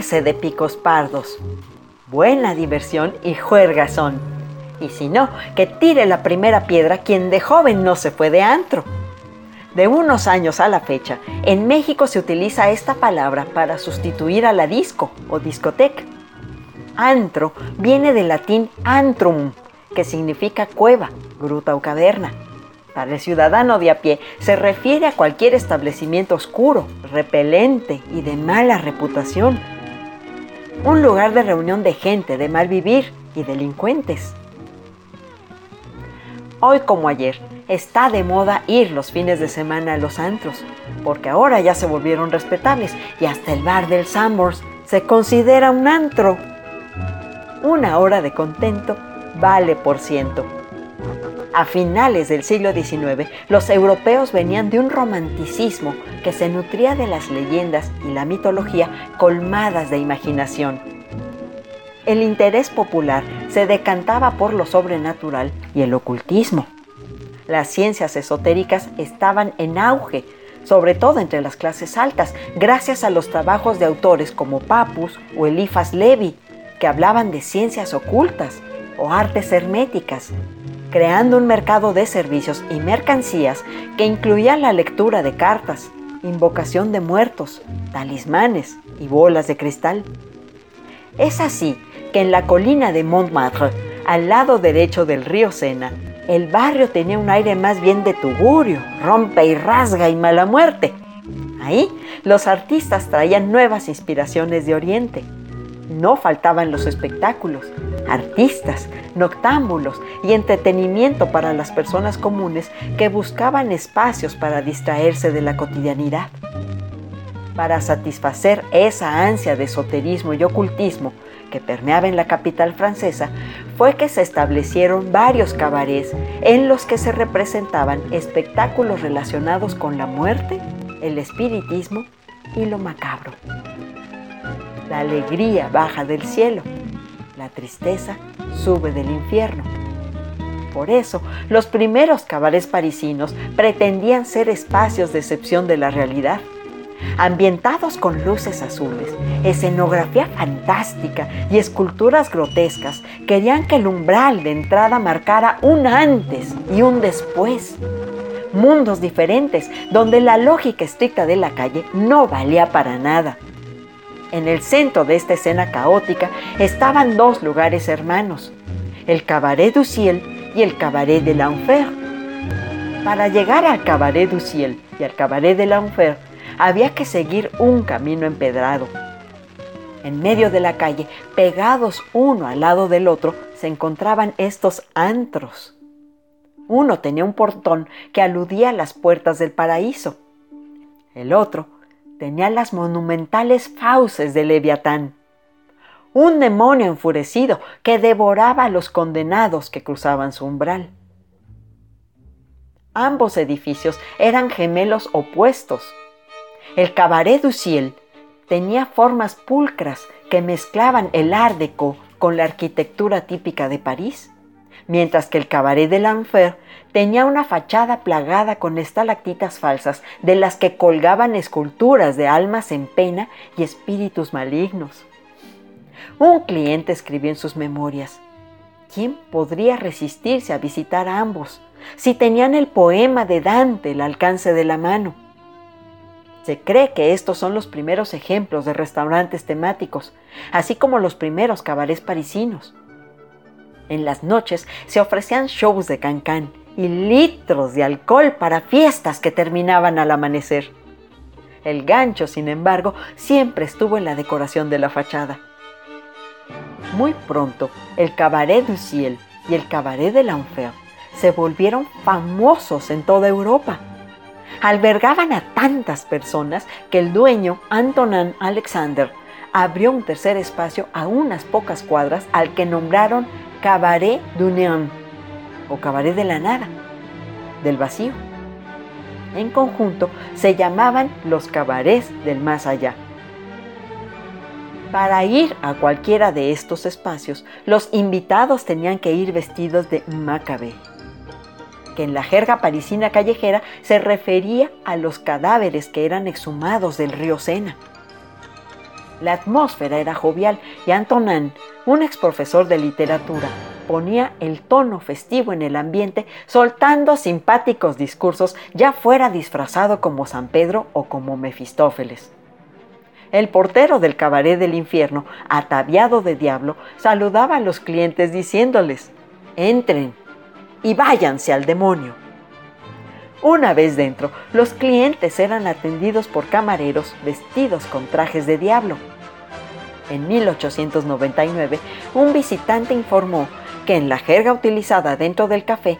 de picos pardos. Buena diversión y juergazón. Y si no, que tire la primera piedra quien de joven no se fue de antro. De unos años a la fecha, en México se utiliza esta palabra para sustituir a la disco o discoteca. Antro viene del latín antrum, que significa cueva, gruta o caverna. Para el ciudadano de a pie se refiere a cualquier establecimiento oscuro, repelente y de mala reputación. Un lugar de reunión de gente de mal vivir y delincuentes. Hoy como ayer, está de moda ir los fines de semana a los antros, porque ahora ya se volvieron respetables y hasta el bar del Sambors se considera un antro. Una hora de contento vale por ciento. A finales del siglo XIX, los europeos venían de un romanticismo que se nutría de las leyendas y la mitología colmadas de imaginación. El interés popular se decantaba por lo sobrenatural y el ocultismo. Las ciencias esotéricas estaban en auge, sobre todo entre las clases altas, gracias a los trabajos de autores como Papus o Elifas Levi, que hablaban de ciencias ocultas o artes herméticas, creando un mercado de servicios y mercancías que incluía la lectura de cartas, invocación de muertos, talismanes y bolas de cristal. Es así que en la colina de Montmartre, al lado derecho del río Sena, el barrio tenía un aire más bien de tugurio, rompe y rasga y mala muerte. Ahí los artistas traían nuevas inspiraciones de Oriente. No faltaban los espectáculos, artistas, noctámbulos y entretenimiento para las personas comunes que buscaban espacios para distraerse de la cotidianidad. Para satisfacer esa ansia de esoterismo y ocultismo que permeaba en la capital francesa, fue que se establecieron varios cabarets en los que se representaban espectáculos relacionados con la muerte, el espiritismo y lo macabro. La alegría baja del cielo, la tristeza sube del infierno. Por eso, los primeros cabarets parisinos pretendían ser espacios de excepción de la realidad, ambientados con luces azules, escenografía fantástica y esculturas grotescas, querían que el umbral de entrada marcara un antes y un después. Mundos diferentes donde la lógica estricta de la calle no valía para nada. En el centro de esta escena caótica estaban dos lugares hermanos, el Cabaret du Ciel y el Cabaret de l'Enfer. Para llegar al Cabaret du Ciel y al Cabaret de l'Enfer había que seguir un camino empedrado. En medio de la calle, pegados uno al lado del otro, se encontraban estos antros. Uno tenía un portón que aludía a las puertas del paraíso. El otro tenía las monumentales fauces de Leviatán un demonio enfurecido que devoraba a los condenados que cruzaban su umbral. Ambos edificios eran gemelos opuestos. El Cabaret du Ciel tenía formas pulcras que mezclaban el Art Deco con la arquitectura típica de París, mientras que el Cabaret de l'Enfer tenía una fachada plagada con estalactitas falsas de las que colgaban esculturas de almas en pena y espíritus malignos. Un cliente escribió en sus memorias, ¿quién podría resistirse a visitar ambos si tenían el poema de Dante al alcance de la mano? Se cree que estos son los primeros ejemplos de restaurantes temáticos, así como los primeros cabarets parisinos. En las noches se ofrecían shows de cancán y litros de alcohol para fiestas que terminaban al amanecer. El gancho, sin embargo, siempre estuvo en la decoración de la fachada. Muy pronto, el Cabaret du Ciel y el Cabaret de l'Enfer se volvieron famosos en toda Europa. Albergaban a tantas personas que el dueño, Antonin Alexander, abrió un tercer espacio a unas pocas cuadras al que nombraron Cabaret du Néant o Cabaret de la Nada, del vacío. En conjunto se llamaban los cabarets del más allá. Para ir a cualquiera de estos espacios, los invitados tenían que ir vestidos de macabe, que en la jerga parisina callejera se refería a los cadáveres que eran exhumados del río Sena. La atmósfera era jovial y Antonin, un ex profesor de literatura, ponía el tono festivo en el ambiente, soltando simpáticos discursos, ya fuera disfrazado como San Pedro o como Mefistófeles. El portero del cabaret del infierno, ataviado de diablo, saludaba a los clientes diciéndoles, entren y váyanse al demonio. Una vez dentro, los clientes eran atendidos por camareros vestidos con trajes de diablo. En 1899, un visitante informó que en la jerga utilizada dentro del café,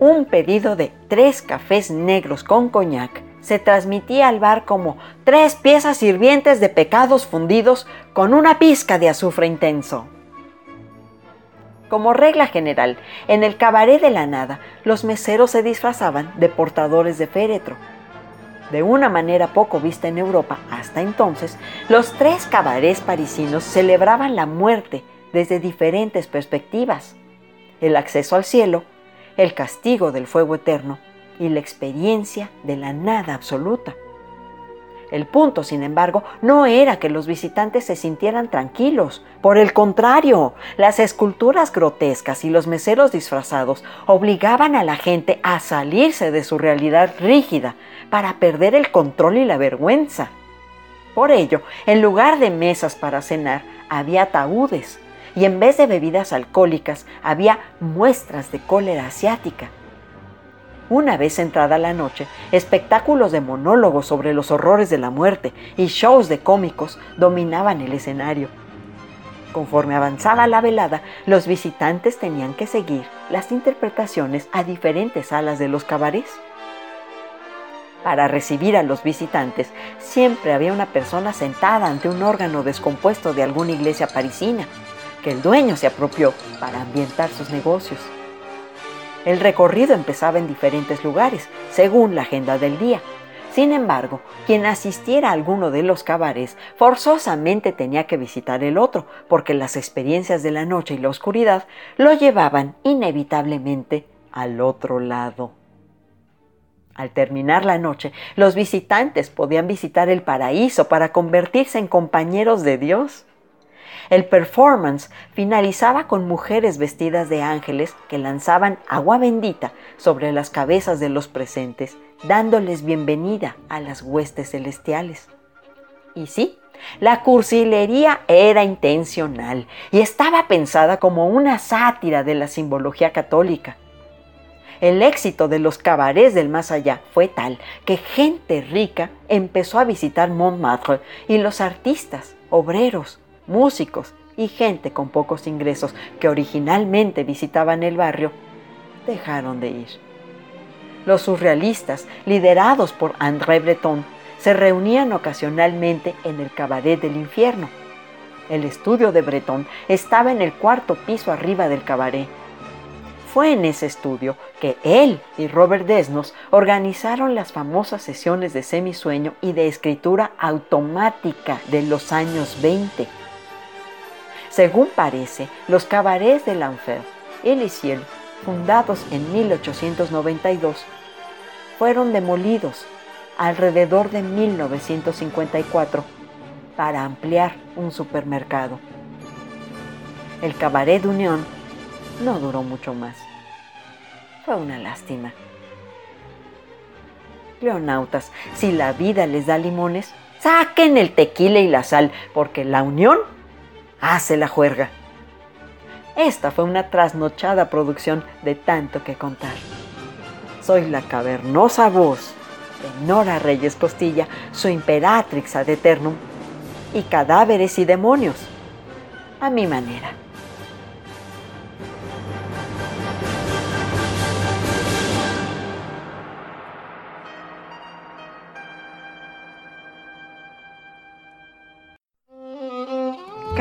un pedido de tres cafés negros con coñac se transmitía al bar como tres piezas sirvientes de pecados fundidos con una pizca de azufre intenso. Como regla general, en el cabaret de la nada, los meseros se disfrazaban de portadores de féretro. De una manera poco vista en Europa hasta entonces, los tres cabarets parisinos celebraban la muerte desde diferentes perspectivas. El acceso al cielo, el castigo del fuego eterno y la experiencia de la nada absoluta. El punto, sin embargo, no era que los visitantes se sintieran tranquilos. Por el contrario, las esculturas grotescas y los meseros disfrazados obligaban a la gente a salirse de su realidad rígida para perder el control y la vergüenza. Por ello, en lugar de mesas para cenar, había ataúdes y en vez de bebidas alcohólicas había muestras de cólera asiática una vez entrada la noche, espectáculos de monólogos sobre los horrores de la muerte y shows de cómicos dominaban el escenario. Conforme avanzaba la velada, los visitantes tenían que seguir las interpretaciones a diferentes salas de los cabarets. Para recibir a los visitantes, siempre había una persona sentada ante un órgano descompuesto de alguna iglesia parisina, que el dueño se apropió para ambientar sus negocios. El recorrido empezaba en diferentes lugares, según la agenda del día. Sin embargo, quien asistiera a alguno de los cabarets forzosamente tenía que visitar el otro, porque las experiencias de la noche y la oscuridad lo llevaban inevitablemente al otro lado. Al terminar la noche, los visitantes podían visitar el paraíso para convertirse en compañeros de Dios. El performance finalizaba con mujeres vestidas de ángeles que lanzaban agua bendita sobre las cabezas de los presentes, dándoles bienvenida a las huestes celestiales. Y sí, la cursilería era intencional y estaba pensada como una sátira de la simbología católica. El éxito de los cabarets del más allá fue tal que gente rica empezó a visitar Montmartre y los artistas, obreros, músicos y gente con pocos ingresos que originalmente visitaban el barrio dejaron de ir. Los surrealistas, liderados por André Breton, se reunían ocasionalmente en el cabaret del infierno. El estudio de Breton estaba en el cuarto piso arriba del cabaret. Fue en ese estudio que él y Robert Desnos organizaron las famosas sesiones de semisueño y de escritura automática de los años 20 según parece, los cabarets de l'Enfer y el Ciel, fundados en 1892, fueron demolidos alrededor de 1954 para ampliar un supermercado. El cabaret de Unión no duró mucho más. Fue una lástima. Leonautas, si la vida les da limones, saquen el tequila y la sal, porque la unión hace la juerga. Esta fue una trasnochada producción de tanto que contar. Soy la cavernosa voz de Nora Reyes Costilla, su imperatrix ad eternum, y cadáveres y demonios, a mi manera.